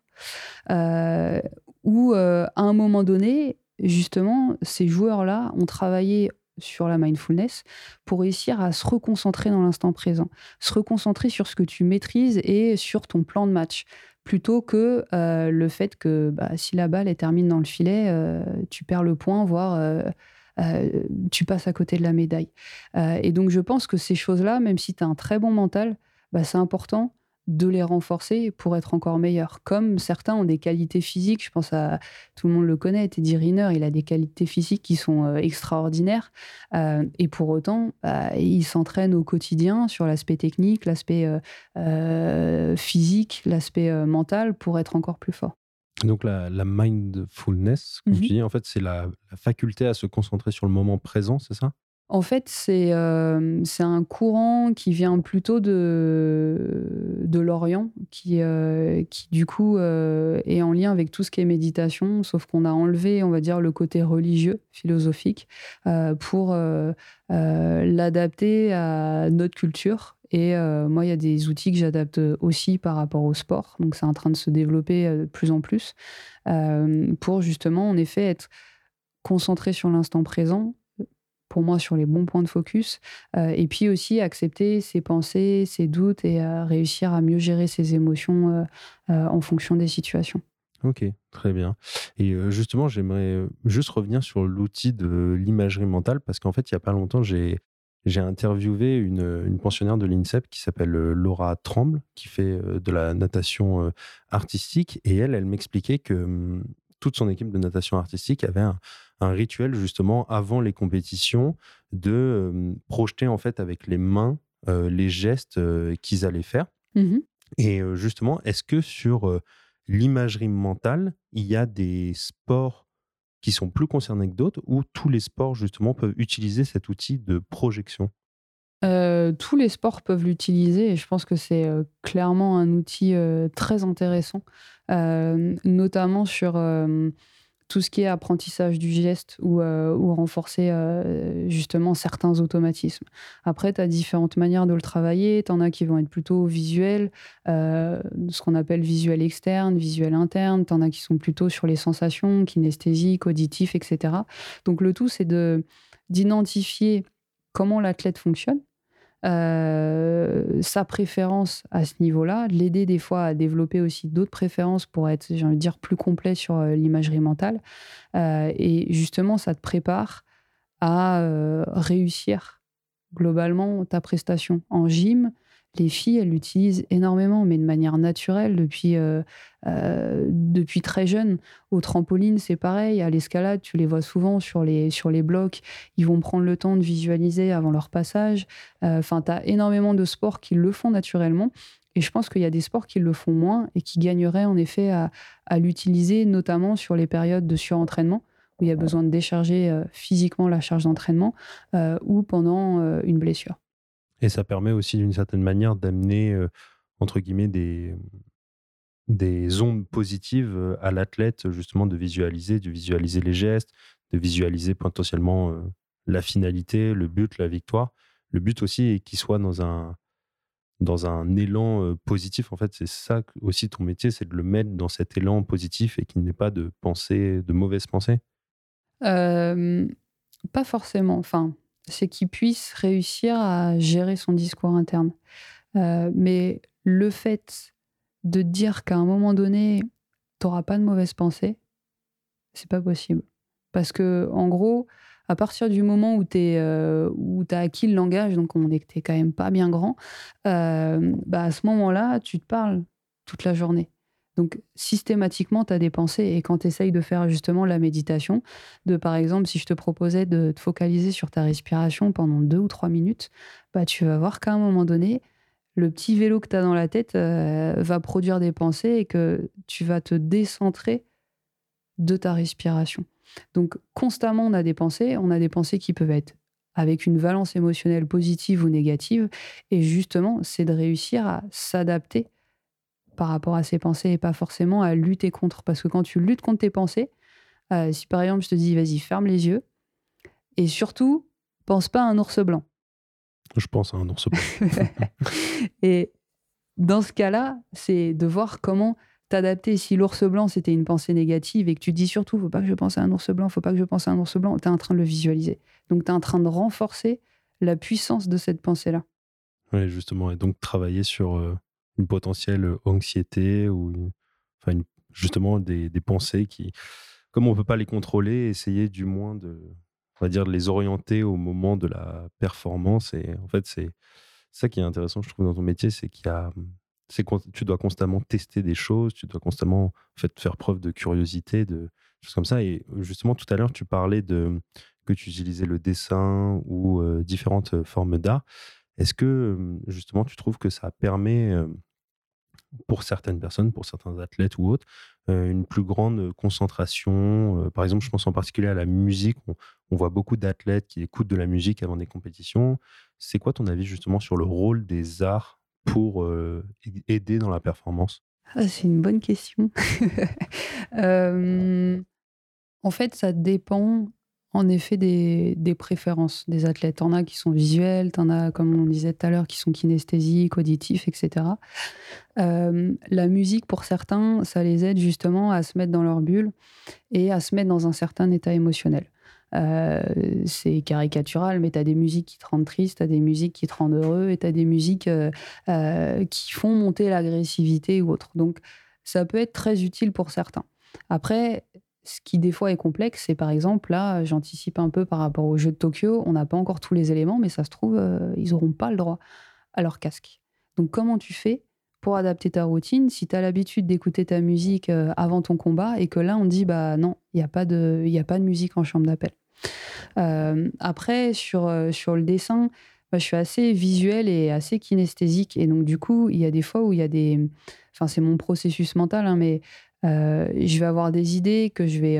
euh, où euh, à un moment donné, justement, ces joueurs-là ont travaillé sur la mindfulness pour réussir à se reconcentrer dans l'instant présent, se reconcentrer sur ce que tu maîtrises et sur ton plan de match, plutôt que euh, le fait que bah, si la balle termine dans le filet, tu perds le point, voire tu passes à côté de la médaille. et donc je pense que ces choses-là, même si tu as un très bon mental, bah, c'est important de les renforcer pour être encore meilleurs. Comme certains ont des qualités physiques, je pense à tout le monde le connaît, Teddy Riner, il a des qualités physiques qui sont euh, extraordinaires. Euh, et pour autant, bah, il s'entraîne au quotidien sur l'aspect technique, l'aspect euh, physique, l'aspect mental pour être encore plus fort. Donc la, mindfulness, comme tu mhm. dis, en fait, c'est la, faculté à se concentrer sur le moment présent, c'est ça? En fait, c'est euh, c'est un courant qui vient plutôt de, de l'Orient, qui, euh, du coup euh, est en lien avec tout ce qui est méditation, sauf qu'on a enlevé, on va dire, le côté religieux, philosophique, pour l'adapter à notre culture. Et moi, il y a des outils que j'adapte aussi par rapport au sport, donc c'est en train de se développer de plus en plus, pour justement, en effet, être concentré sur l'instant présent pour moi sur les bons points de focus euh, et puis aussi accepter ses pensées, ses doutes et euh, réussir à mieux gérer ses émotions euh, en fonction des situations. Ok, très bien. Et justement, j'aimerais juste revenir sur l'outil de l'imagerie mentale parce qu'en fait, il n'y a pas longtemps, j'ai j'ai interviewé une, une, pensionnaire de l'INSEP qui s'appelle Laura Tremble, qui fait de la natation artistique. Et elle, elle m'expliquait que hum, toute son équipe de natation artistique avait un, un rituel justement avant les compétitions de projeter en fait avec les mains les gestes qu'ils allaient faire. Mmh Et justement, est-ce que sur l'imagerie mentale, il y a des sports qui sont plus concernés que d'autres ou tous les sports justement peuvent utiliser cet outil de projection? Tous les sports peuvent l'utiliser et je pense que c'est clairement un outil très intéressant, notamment sur tout ce qui est apprentissage du geste ou, euh, renforcer euh, justement certains automatismes. Après, tu as différentes manières de le travailler. Tu en as qui vont être plutôt visuels, euh, ce qu'on appelle visuel externe, visuel interne. Tu en as qui sont plutôt sur les sensations, kinesthésiques, auditifs, etc. Donc le tout, c'est d'identifier comment l'athlète fonctionne euh, sa préférence à ce niveau-là, l'aider des fois à développer aussi d'autres préférences pour être, j'ai envie de dire, plus complet sur euh, l'imagerie mentale. Euh, et justement, ça te prépare à réussir globalement ta prestation en gym, les filles, elles l'utilisent énormément, mais de manière naturelle depuis, euh, euh, depuis très jeune. Au trampoline, c'est pareil. À l'escalade, tu les vois souvent sur les, sur les blocs. Ils vont prendre le temps de visualiser avant leur passage. Euh, enfin, tu as énormément de sports qui le font naturellement. Et je pense qu'il y a des sports qui le font moins et qui gagneraient en effet à, à l'utiliser, notamment sur les périodes de surentraînement où il y a besoin de décharger physiquement la charge d'entraînement ou pendant une blessure. Et ça permet aussi d'une certaine manière d'amener, entre guillemets, des, des ondes positives à l'athlète, justement, de visualiser, de visualiser les gestes, de visualiser potentiellement la finalité, le but, la victoire. Le but aussi est qu'il soit dans un, dans un élan positif. En fait, c'est ça aussi ton métier, c'est de le mettre dans cet élan positif et qu'il n'ait pas de pensée, de mauvaises pensées. pas forcément. Enfin, c'est qu'il puisse réussir à gérer son discours interne. Euh, mais le fait de dire qu'à un moment donné, tu n'auras pas de mauvaise pensée, c'est pas possible. Parce que, en gros, à partir du moment où tu euh, as acquis le langage, donc on est que tu quand même pas bien grand, euh, bah à ce moment-là, tu te parles toute la journée. Donc, systématiquement, tu as des pensées. Et quand tu essayes de faire justement la méditation, de par exemple, si je te proposais de te focaliser sur ta respiration pendant deux ou trois minutes, bah, tu vas voir qu'à un moment donné, le petit vélo que tu as dans la tête euh, va produire des pensées et que tu vas te décentrer de ta respiration. Donc, constamment, on a des pensées. On a des pensées qui peuvent être avec une valence émotionnelle positive ou négative. Et justement, c'est de réussir à s'adapter par rapport à ses pensées et pas forcément à lutter contre. Parce que quand tu luttes contre tes pensées, euh, si par exemple je te dis vas-y, ferme les yeux, et surtout, pense pas à un ours blanc. Je pense à un ours blanc. et dans ce cas-là, c'est de voir comment t'adapter. Si l'ours blanc, c'était une pensée négative et que tu dis surtout, faut pas que je pense à un ours blanc, faut pas que je pense à un ours blanc, tu es en train de le visualiser. Donc tu es en train de renforcer la puissance de cette pensée-là. Oui, justement. Et donc travailler sur euh, une potentielle anxiété ou enfin justement des, pensées qui, comme on ne peut pas les contrôler, essayer du moins de, on va dire, les orienter au moment de la performance. Et en fait, c'est ça qui est intéressant, je trouve, dans ton métier, c'est qu'il y a, tu dois constamment tester des choses, tu dois constamment en fait, faire preuve de curiosité, de choses comme ça. Et justement, tout à l'heure, tu parlais de que tu utilisais le dessin ou différentes formes d'art. Est-ce que justement, tu trouves que ça permet pour certaines personnes, pour certains athlètes ou autres, une plus grande concentration. par exemple, je pense en particulier à la musique. On, on voit beaucoup d'athlètes qui écoutent de la musique avant des compétitions. C'est quoi ton avis justement sur le rôle des arts pour aider dans la performance? Ah, c'est une bonne question. en fait, ça dépend en effet des, préférences des athlètes. T'en as qui sont visuels, t'en as, comme on disait tout à l'heure, qui sont kinesthésiques, auditifs, etc. la musique, pour certains, ça les aide justement à se mettre dans leur bulle et à se mettre dans un certain état émotionnel. Euh, c'est caricatural, mais tu as des musiques qui te rendent triste, tu as des musiques qui te rendent heureux, et tu as des musiques euh, euh, qui font monter l'agressivité ou autre. Donc, ça peut être très utile pour certains. Après, ce qui des fois est complexe, c'est par exemple, là, j'anticipe un peu par rapport au jeu de Tokyo, on n'a pas encore tous les éléments, mais ça se trouve, ils n'auront pas le droit à leur casque. Donc, comment tu fais pour adapter ta routine si tu as l'habitude d'écouter ta musique avant ton combat et que là, on dit, bah non, il n'y a, pas de, a pas de musique en chambre d'appel? Euh, après, sur, euh, sur le dessin, bah, je suis assez visuel et assez kinesthésique. Et donc, du coup, il y a des fois où il y a des. Enfin, c'est mon processus mental, hein, mais euh, je vais avoir des idées, que je vais,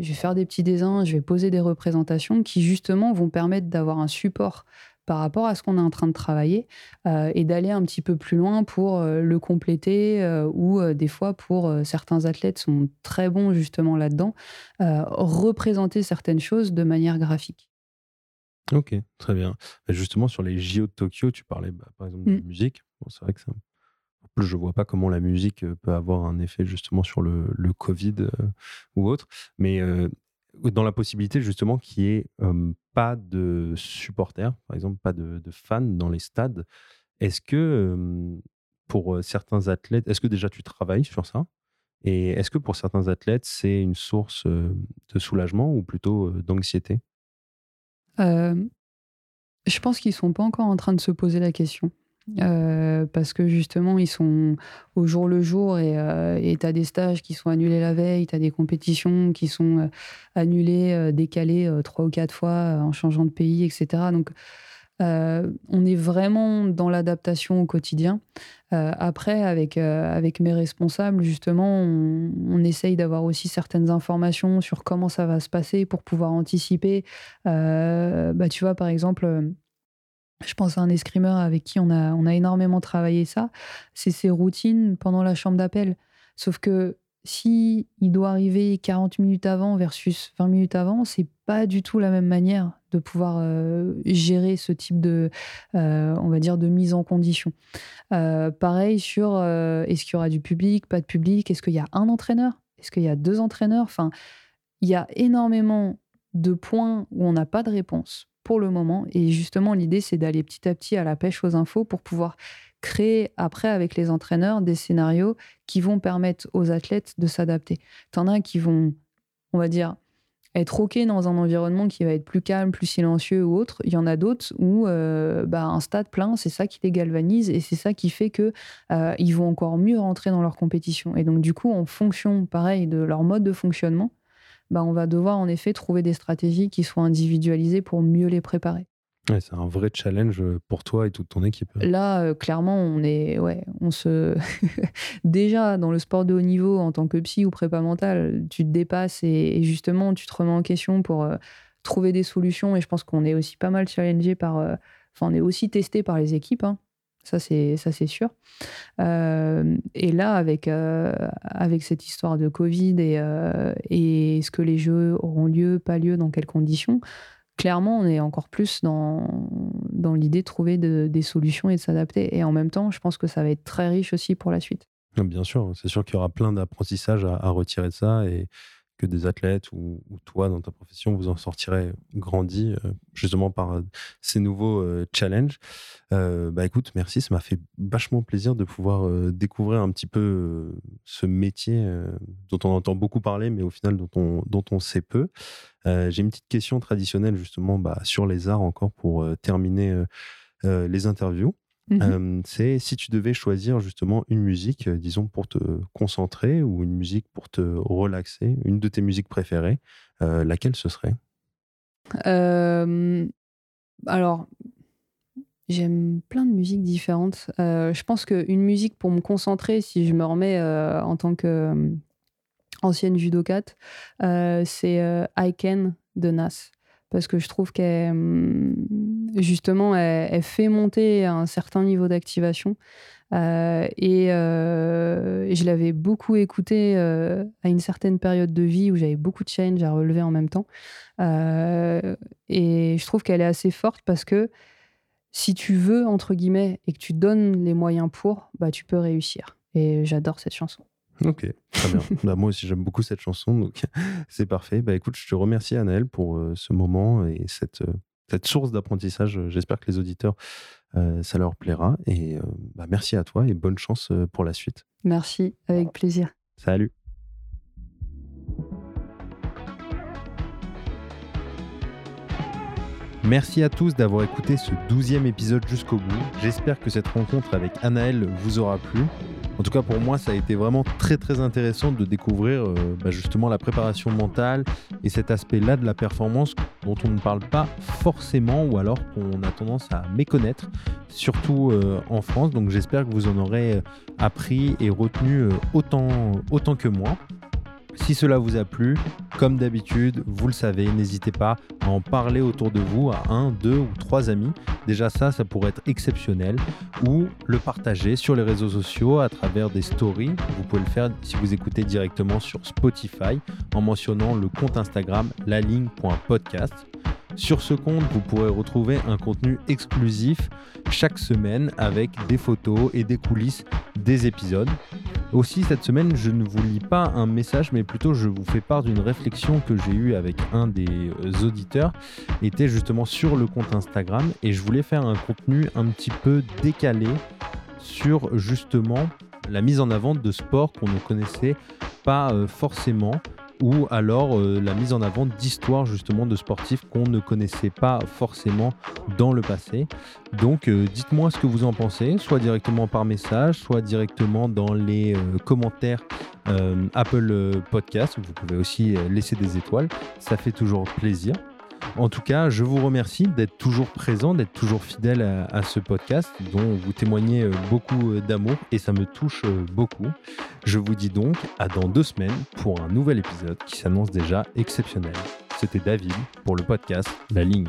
je vais faire des petits dessins, je vais poser des représentations qui, justement, vont permettre d'avoir un support par rapport à ce qu'on est en train de travailler euh, et d'aller un petit peu plus loin pour euh, le compléter euh, ou des fois pour certains athlètes sont très bons justement là-dedans, représenter certaines choses de manière graphique. Ok, très bien. Justement, sur les JO de Tokyo, tu parlais bah, par exemple de mmh. musique. c'est vrai que ça, je ne vois pas comment la musique peut avoir un effet justement sur le, Covid ou autre. Mais dans la possibilité justement qu'il n'y ait pas de supporters, par exemple, pas de, fans dans les stades, est-ce que pour certains athlètes, est-ce que déjà tu travailles sur ça? Et est-ce que pour certains athlètes, c'est une source de soulagement ou plutôt d'anxiété? Je pense qu'ils sont pas encore en train de se poser la question. Euh, parce que justement, ils sont au jour le jour et euh, tu as des stages qui sont annulés la veille, tu as des compétitions qui sont euh, annulées, décalées trois ou quatre fois en changeant de pays, etc. Donc, on est vraiment dans l'adaptation au quotidien. après, avec, avec mes responsables, justement, on, on essaye d'avoir aussi certaines informations sur comment ça va se passer pour pouvoir anticiper. bah, tu vois, par exemple je pense à un escrimeur avec qui on a, on a énormément travaillé ça. C'est ses routines pendant la chambre d'appel. Sauf que si il doit arriver 40 minutes avant versus 20 minutes avant, c'est pas du tout la même manière de pouvoir euh, gérer ce type de, euh, on va dire, de mise en condition. Euh, pareil sur est-ce qu'il y aura du public, pas de public, est-ce qu'il y a un entraîneur, est-ce qu'il y a deux entraîneurs? Enfin, il y a énormément de points où on n'a pas de réponse pour le moment. Et justement, l'idée, c'est d'aller petit à petit à la pêche aux infos pour pouvoir créer après avec les entraîneurs des scénarios qui vont permettre aux athlètes de s'adapter. T'en as qui vont, on va dire, être OK dans un environnement qui va être plus calme, plus silencieux ou autre. Il y en a d'autres où euh, bah, un stade plein, c'est ça qui les galvanise et c'est ça qui fait que euh, ils vont encore mieux rentrer dans leur compétition. Et donc du coup, en fonction, pareil, de leur mode de fonctionnement, bah, on va devoir en effet trouver des stratégies qui soient individualisées pour mieux les préparer. c'est un vrai challenge pour toi et toute ton équipe. Là, euh, clairement, on est, ouais, on se déjà dans le sport de haut niveau en tant que psy ou prépa mental, tu te dépasses et, justement tu te remets en question pour euh, trouver des solutions. Et je pense qu'on est aussi pas mal challengé par, euh, enfin, on est aussi testé par les équipes. Hein. Ça, c'est, ça, c'est sûr. Euh, et là, avec, euh, avec cette histoire de Covid et, euh, et est-ce que les jeux auront lieu, pas lieu, dans quelles conditions, clairement, on est encore plus dans, dans l'idée de trouver des solutions et de s'adapter. Et en même temps, je pense que ça va être très riche aussi pour la suite. Bien sûr, c'est sûr qu'il y aura plein d'apprentissages à, retirer de ça. Que des athlètes ou, toi dans ta profession vous en sortirez grandi euh, justement par euh, ces nouveaux euh, challenges. bah écoute, merci, ça m'a fait vachement plaisir de pouvoir découvrir un petit peu ce métier dont on entend beaucoup parler, mais au final dont on, dont on sait peu. J'ai une petite question traditionnelle justement bah, sur les arts encore pour terminer les interviews. Mmh c'est si tu devais choisir justement une musique, disons, pour te concentrer ou une musique pour te relaxer, une de tes musiques préférées, laquelle ce serait? Alors, J'aime plein de musiques différentes. Euh, je pense qu'une musique pour me concentrer, si je me remets euh, en tant que euh, ancienne judokate, euh, c'est euh, I Can de Nas. Parce que je trouve qu'elle, hum, justement, elle, fait monter un certain niveau d'activation. Euh, et, euh, et je l'avais beaucoup écouté euh, à une certaine période de vie où j'avais beaucoup de change à relever en même temps. Euh, et je trouve qu'elle est assez forte parce que si tu veux, entre guillemets, et que tu donnes les moyens pour, bah, tu peux réussir. Et j'adore cette chanson. Ok, très bien. bah, moi aussi, j'aime beaucoup cette chanson, donc c'est parfait. Bah, écoute, je te remercie, Anaël, pour ce moment et cette, cette source d'apprentissage. J'espère que les auditeurs, euh, ça leur plaira. Et euh, bah, merci à toi et bonne chance euh, pour la suite. Merci, avec plaisir. Salut. Merci à tous d'avoir écouté ce douzième épisode jusqu'au bout. J'espère que cette rencontre avec Anaël vous aura plu. En tout cas, pour moi, ça a été vraiment très très intéressant de découvrir euh, bah, justement la préparation mentale et cet aspect-là de la performance dont on ne parle pas forcément ou alors qu'on a tendance à méconnaître, surtout euh, en France. Donc j'espère que vous en aurez euh, appris et retenu autant que moi. Si cela vous a plu, comme d'habitude, vous le savez, n'hésitez pas à en parler autour de vous à un, deux ou trois amis. Déjà ça, ça pourrait être exceptionnel. Ou le partager sur les réseaux sociaux à travers des stories. Vous pouvez le faire si vous écoutez directement sur Spotify en mentionnant le compte Instagram laligne.podcast. Sur ce compte, vous pourrez retrouver un contenu exclusif chaque semaine avec des photos et des coulisses des épisodes. Aussi, cette semaine, je ne vous lis pas un message, mais plutôt je vous fais part d'une réflexion que j'ai eue avec un des euh, auditeurs, était justement sur le compte Instagram, et je voulais faire un contenu un petit peu décalé sur justement la mise en avant de sports qu'on ne connaissait pas euh, forcément ou alors euh, la mise en avant d'histoires justement de sportifs qu'on ne connaissait pas forcément dans le passé. Donc euh, dites-moi ce que vous en pensez, soit directement par message, soit directement dans les euh, commentaires Apple Podcast. Vous pouvez aussi laisser des étoiles, ça fait toujours plaisir. En tout cas, je vous remercie d'être toujours présent, d'être toujours fidèle à, ce podcast dont vous témoignez euh, beaucoup euh, d'amour et ça me touche euh, beaucoup. Je vous dis donc à dans deux semaines pour un nouvel épisode qui s'annonce déjà exceptionnel. C'était David pour le podcast La Ligne.